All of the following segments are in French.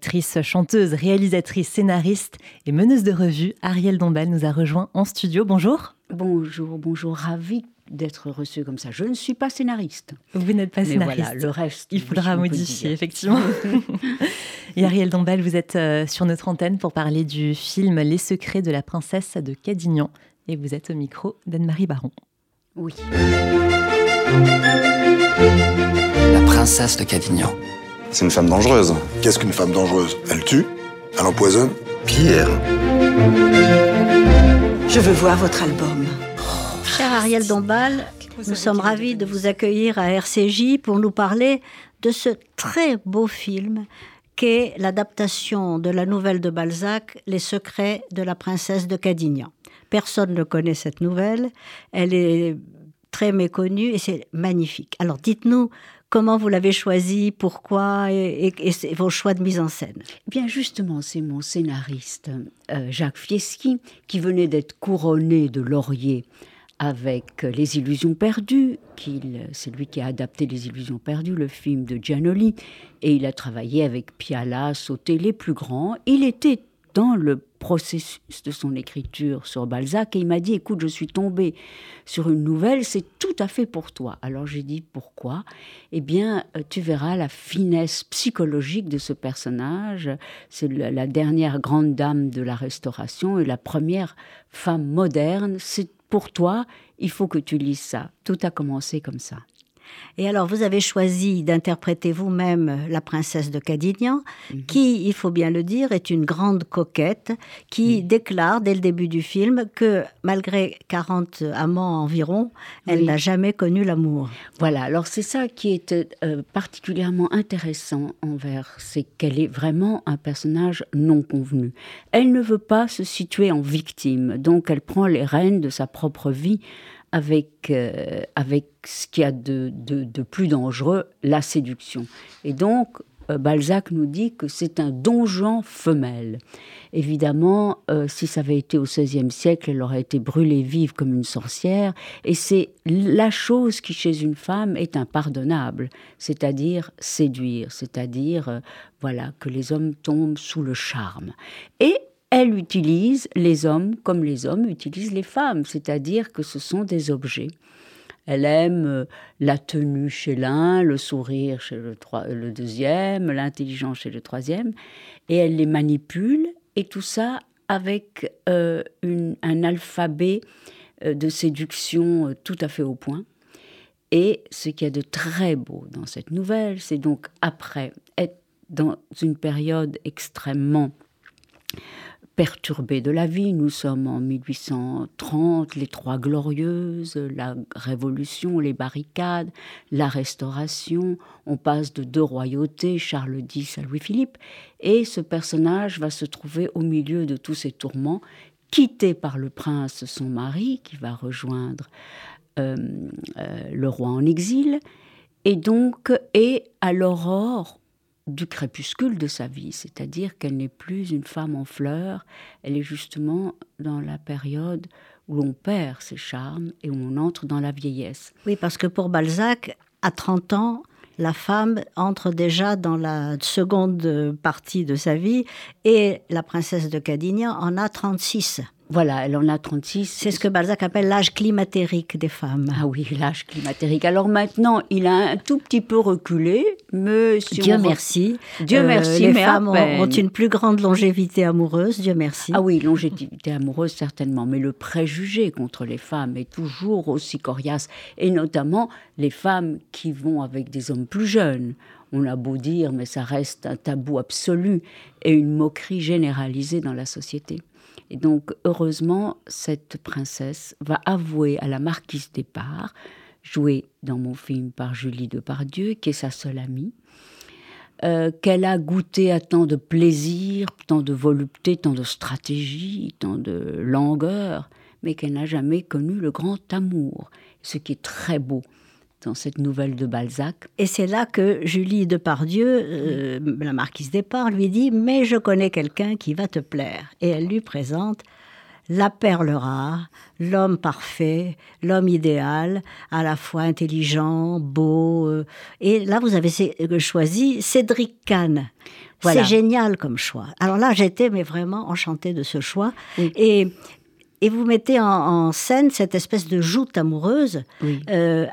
Actrice, chanteuse, réalisatrice, scénariste et meneuse de revue, Ariel Dombal nous a rejoint en studio. Bonjour. Bonjour, bonjour, ravi d'être reçue comme ça. Je ne suis pas scénariste. Vous n'êtes pas Mais scénariste. voilà, le reste. Il faudra modifier, effectivement. et Ariel Dombal, vous êtes euh, sur notre antenne pour parler du film Les secrets de la princesse de Cadignan. Et vous êtes au micro d'Anne-Marie Baron. Oui. La princesse de Cadignan. C'est une femme dangereuse. Qu'est-ce qu'une femme dangereuse? Elle tue? Elle empoisonne? Pierre. Je veux voir votre album. Cher Ariel Dombal, nous sommes ravis de vous accueillir à RCJ pour nous parler de ce très beau film qu'est l'adaptation de la nouvelle de Balzac, Les secrets de la princesse de Cadignan. Personne ne connaît cette nouvelle, elle est très méconnue et c'est magnifique. Alors dites-nous comment vous l'avez choisie, pourquoi? Et, et- vos choix de mise en scène. Eh Bien justement, c'est mon scénariste euh, Jacques Fieschi qui venait d'être couronné de laurier avec euh, Les Illusions perdues, c'est lui qui a adapté Les Illusions perdues, le film de Giannoli, et il a travaillé avec Piala, Sauté, les plus grands. Il était dans le processus de son écriture sur Balzac et il m'a dit écoute je suis tombé sur une nouvelle c'est tout à fait pour toi. Alors j'ai dit pourquoi? Eh bien euh, tu verras la finesse psychologique de ce personnage. C'est la, la dernière grande dame de la restauration et la première femme moderne. C'est pour toi il faut que tu lises ça. Tout a commencé comme ça Et alors, vous avez choisi d'interpréter vous-même la princesse de Cadignan, qui, il faut bien le dire, est une grande coquette, qui déclare dès le début du film que malgré 40 amants environ, elle Oui. n'a jamais connu l'amour. Voilà, alors c'est ça qui est euh, particulièrement intéressant envers, c'est qu'elle est vraiment un personnage non convenu. Elle ne veut pas se situer en victime, donc elle prend les rênes de sa propre vie avec, euh, avec ce qu'il y a de, de- de plus dangereux, la séduction. Et donc, euh, Balzac nous dit que c'est un donjon femelle. Évidemment, euh, si ça avait été au XVIe siècle, elle aurait été brûlée vive comme une sorcière. Et c'est la chose qui, chez une femme, est impardonnable, c'est-à-dire séduire, c'est-à-dire, voilà, que les hommes tombent sous le charme. Et elle utilise les hommes comme les hommes utilisent les femmes, c'est-à-dire que ce sont des objets. Elle aime euh, la tenue chez l'un, le sourire chez le, deuxième, l'intelligence chez le troisième, et elle les manipule, et tout ça avec euh, un alphabet euh, de séduction tout à fait au point. Et ce qu'il y a de très beau dans cette nouvelle, c'est donc après être dans une période extrêmement perturbée de la vie. Nous sommes en 1830, les Trois Glorieuses, la Révolution, les barricades, la Restauration. On passe de deux royautés, Charles X à Louis-Philippe. Et ce personnage va se trouver au milieu de tous ces tourments, quitté par le prince, son mari, qui va rejoindre euh, euh, le roi en exil. Et donc, est à l'aurore du crépuscule de sa vie, c'est-à-dire qu'elle n'est plus une femme en fleurs, elle est justement dans la période où l'on perd ses charmes et où on entre dans la vieillesse. Oui, parce que pour Balzac, à 30 ans, la femme entre déjà dans la seconde partie de sa vie et la princesse de Cadignan en a 36. Voilà, elle en a 36. C'est ce que Balzac appelle l'âge climatérique des femmes. Ah oui, l'âge climatérique. Alors maintenant, il a un tout petit peu reculé, mais si Dieu on merci. Dieu Euh, merci, les mais à femmes ont une plus grande longévité amoureuse, Dieu merci. Ah oui, longévité amoureuse, certainement. Mais le préjugé contre les femmes est toujours aussi coriace. Et notamment les femmes qui vont avec des hommes plus jeunes. On a beau dire, mais ça reste un tabou absolu et une moquerie généralisée dans la société. Et donc, heureusement, cette princesse va avouer à la marquise d'Épars, jouée dans mon film par Julie Depardieu, qui est sa seule amie, euh, qu'elle a goûté à tant de plaisir, tant de volupté, tant de stratégie, tant de langueur, mais qu'elle n'a jamais connu le grand amour, ce qui est très beau dans cette nouvelle de Balzac. Et c'est là que Julie Depardieu, euh, la marquise d'Épars, lui dit Mais je connais quelqu'un qui va te plaire. Et elle lui présente la perle rare, l'homme parfait, l'homme idéal, à la fois intelligent, beau. euh, et là, vous avez sé- choisi Cédric Kahn. C'est génial comme choix. Alors là, j'étais mais vraiment enchantée de ce choix. Et, et vous mettez en, scène cette espèce de joute amoureuse, euh,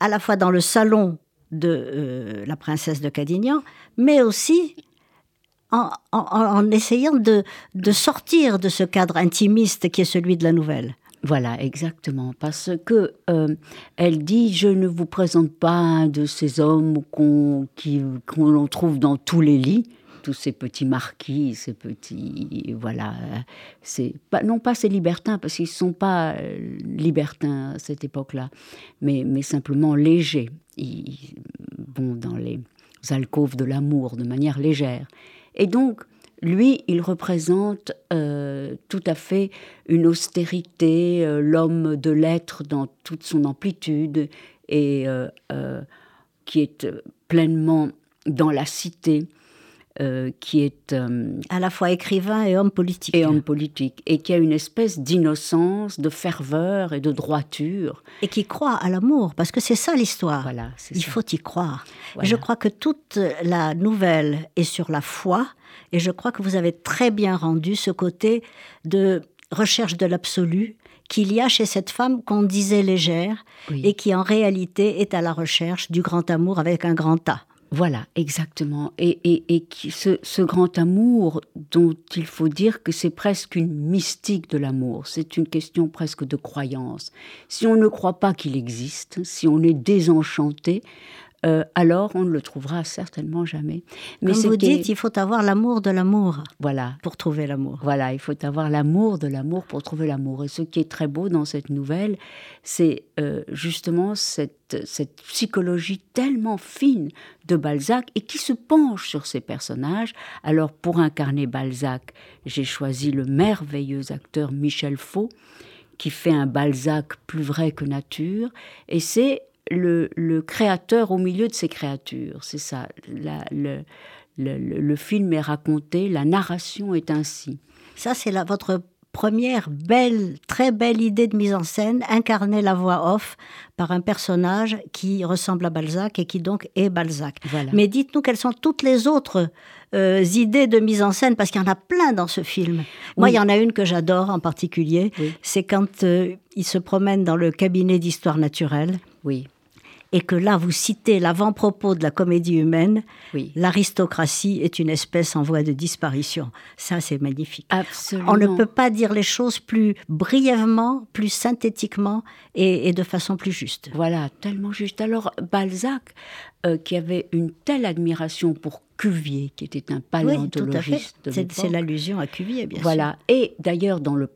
à, la fois dans le salon de euh, la princesse de Cadignan, mais aussi en, essayant de, sortir de ce cadre intimiste qui est celui de la nouvelle. Voilà, exactement, parce que euh, elle dit je ne vous présente pas un de ces hommes qu'on trouve dans tous les lits, tous ces petits marquis, ces petits voilà, c'est non pas ces libertins parce qu'ils sont pas euh, libertins à cette époque-là, mais mais simplement légers, ils vont dans les alcôves de l'amour de manière légère, et donc lui, il représente euh, tout à fait une austérité, euh, l'homme de l'être dans toute son amplitude et qui est pleinement dans la cité. Qui est à la fois écrivain et homme politique. Et homme politique, et qui a une espèce d'innocence, de ferveur et de droiture. Et qui croit à l'amour, parce que c'est ça l'histoire. Voilà, Il faut y croire. Je crois que toute la nouvelle est sur la foi, et je crois que vous avez très bien rendu ce côté de recherche de l'absolu qu'il y a chez cette femme qu'on disait légère et qui en réalité est à la recherche du grand amour avec un grand A. Voilà, exactement. Et, et, ce, ce, grand amour dont il faut dire que c'est presque une mystique de l'amour, c'est une question presque de croyance. Si on ne croit pas qu'il existe, si on est désenchanté, euh, alors on ne le trouvera certainement jamais. Mais Comme vous dites, il faut avoir l'amour de l'amour. Voilà. Pour trouver l'amour. Voilà, il faut avoir l'amour de l'amour pour trouver l'amour. Et ce qui est très beau dans cette nouvelle, c'est euh, justement cette, cette psychologie tellement fine de Balzac et qui se penche sur ces personnages. Alors pour incarner Balzac, j'ai choisi le merveilleux acteur Michel Faux qui fait un Balzac plus vrai que nature. Et c'est le, créateur au milieu de ses créatures. C'est ça. le, le, film est raconté, la narration est ainsi. Ça, c'est votre première belle, très belle idée de mise en scène, incarner la voix off par un personnage qui ressemble à Balzac et qui donc est Balzac. Mais dites-nous quelles sont toutes les autres euh, idées de mise en scène, parce qu'il y en a plein dans ce film. Moi, il y en a une que j'adore en particulier, c'est quand euh, il se promène dans le cabinet d'histoire naturelle. Oui et que là vous citez l'avant-propos de la comédie humaine, l'aristocratie est une espèce en voie de disparition. Ça, c'est magnifique. Absolument. On ne peut pas dire les choses plus brièvement, plus synthétiquement et, de façon plus juste. Voilà, tellement juste. Alors, Balzac, euh, qui avait une telle admiration pour Cuvier, qui était un paléontologiste. Oui, c'est l'allusion à Cuvier, bien sûr. Voilà. Et d'ailleurs, dans le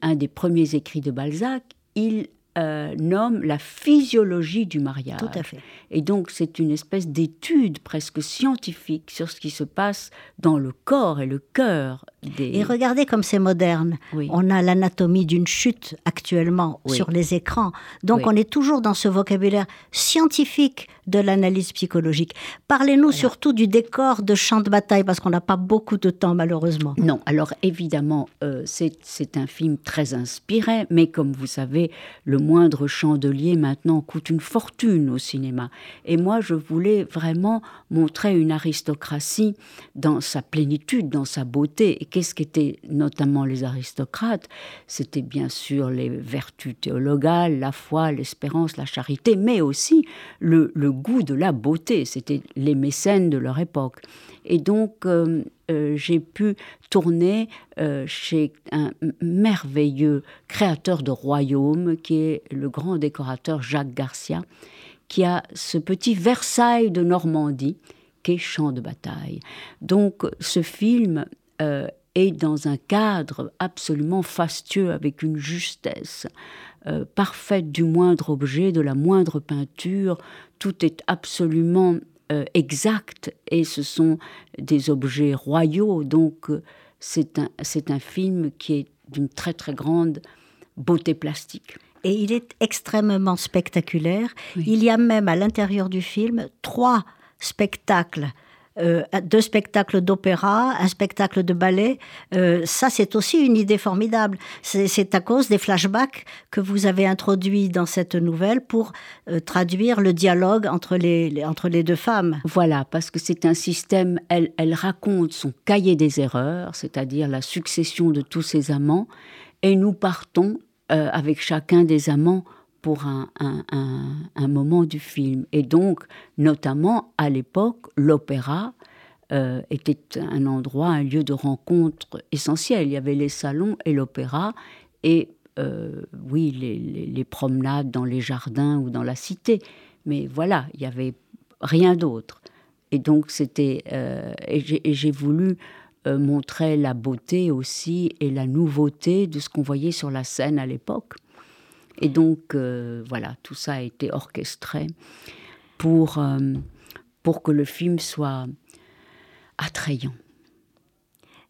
un des premiers écrits de Balzac, il euh, nomme la physiologie du mariage. Tout à fait. Et donc c'est une espèce d'étude presque scientifique sur ce qui se passe dans le corps et le cœur des... Et regardez comme c'est moderne. On a l'anatomie d'une chute actuellement sur les écrans. Donc on est toujours dans ce vocabulaire scientifique de l'analyse psychologique. Parlez-nous surtout du décor de champ de bataille, parce qu'on n'a pas beaucoup de temps malheureusement. Non, alors évidemment, euh, c'est un film très inspiré, mais comme vous savez, le moindre chandelier maintenant coûte une fortune au cinéma. Et moi, je voulais vraiment montrer une aristocratie dans sa plénitude, dans sa beauté. Et qu'est-ce qu'étaient notamment les aristocrates? C'était bien sûr les vertus théologales, la foi, l'espérance, la charité, mais aussi le, goût de la beauté. C'était les mécènes de leur époque. Et donc, euh, euh, j'ai pu tourner euh, chez un merveilleux créateur de royaume qui est le grand décorateur Jacques Garcia, qui a ce petit Versailles de Normandie qu'est Champ de bataille. Donc, ce film est dans un cadre absolument fastueux, avec une justesse parfaite du moindre objet, de la moindre peinture. Tout est absolument euh, exact et ce sont des objets royaux. Donc euh, c'est un, c'est un film qui est d'une très très grande beauté plastique. Et il est extrêmement spectaculaire. Il y a même à l'intérieur du film trois spectacles euh, deux spectacles d'opéra, un spectacle de ballet. Euh, ça, c'est aussi une idée formidable. C'est à cause des flashbacks que vous avez introduits dans cette nouvelle pour euh, traduire le dialogue entre les, entre les deux femmes. Voilà, parce que c'est un système, elle, elle raconte son cahier des erreurs, c'est-à-dire la succession de tous ses amants, et nous partons avec chacun des amants pour un, moment du film. Et donc, notamment à l'époque, l'opéra euh, était un endroit, un lieu de rencontre essentiel. Il y avait les salons et l'opéra, et euh, oui, les, promenades dans les jardins ou dans la cité. Mais voilà, il n'y avait rien d'autre. Et donc, c'était. Euh, et j'ai voulu montrer la beauté aussi et la nouveauté de ce qu'on voyait sur la scène à l'époque. Et donc, euh, voilà, tout ça a été orchestré pour, euh, pour que le film soit attrayant.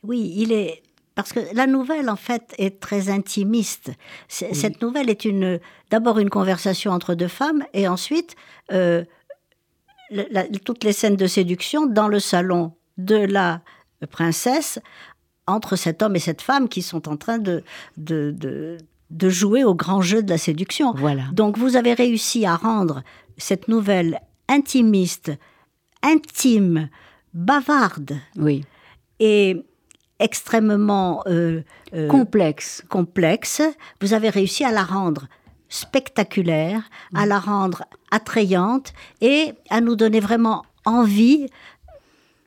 Oui, il est. Parce que la nouvelle, en fait, est très intimiste. Cette nouvelle est une, d'abord une conversation entre deux femmes, et ensuite euh, toutes les scènes de séduction dans le salon de la princesse entre cet homme et cette femme qui sont en train de, de de jouer au grand jeu de la séduction. Voilà. Donc vous avez réussi à rendre cette nouvelle intimiste, intime, bavarde. Oui. Et extrêmement euh, euh, complexe. complexe. Vous avez réussi à la rendre spectaculaire, à la rendre attrayante et à nous donner vraiment envie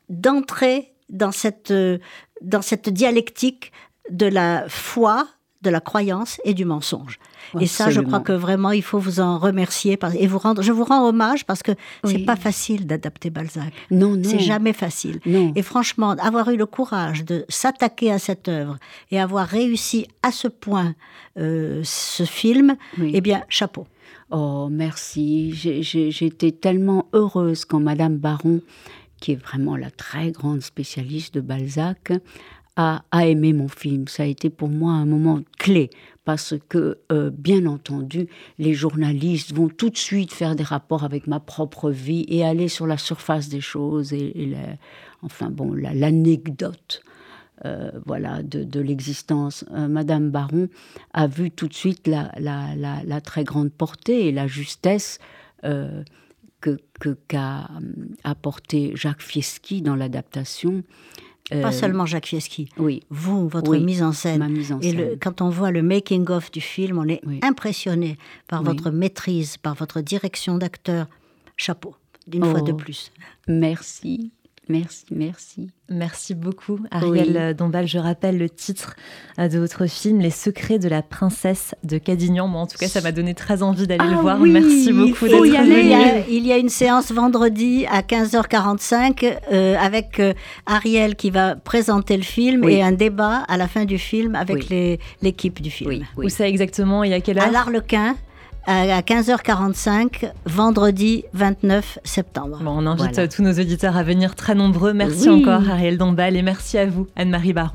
d'entrer dans cette, euh, dans cette dialectique de la foi, de la croyance et du mensonge. Et ça, je crois que vraiment, il faut vous en remercier et vous rendre. Je vous rends hommage parce que c'est pas facile d'adapter Balzac. Non, non. C'est jamais facile. Et franchement, avoir eu le courage de s'attaquer à cette œuvre et avoir réussi à ce point euh, ce film, eh bien, chapeau. Oh, merci. Été tellement heureuse quand Madame Baron, qui est vraiment la très grande spécialiste de Balzac, a, aimé mon film. Ça a été pour moi un moment clé parce que, euh, bien entendu, les journalistes vont tout de suite faire des rapports avec ma propre vie et aller sur la surface des choses et, enfin bon, l'anecdote. Euh, voilà, de, l'existence. Euh, Madame Baron a vu tout de suite la, très grande portée et la justesse que qu'a apporté Jacques Fieschi dans l'adaptation. Pas euh, seulement Jacques Fieschi. Oui. Vous, votre mise en scène. Ma mise en scène. Et quand on voit le making-of du film, on est impressionné par votre maîtrise, par votre direction d'acteur. Chapeau, d'une fois de oh. plus. Merci. Merci, merci. Merci beaucoup, Ariel Dombal. Je rappelle le titre euh, de votre film, Les secrets de la princesse de Cadignan. Moi, en tout cas, ça m'a donné très envie d'aller le ah voir. merci beaucoup d'être venu. Il y a une séance vendredi à 15h45 euh, avec euh, Ariel qui va présenter le film et un débat à la fin du film avec l'équipe du film. Où ça exactement et à quelle heure? À l'Arlequin à 15h45, vendredi 29 septembre. on invite tous nos auditeurs à venir très nombreux. Merci encore Ariel Dombal et merci à vous Anne-Marie Baron.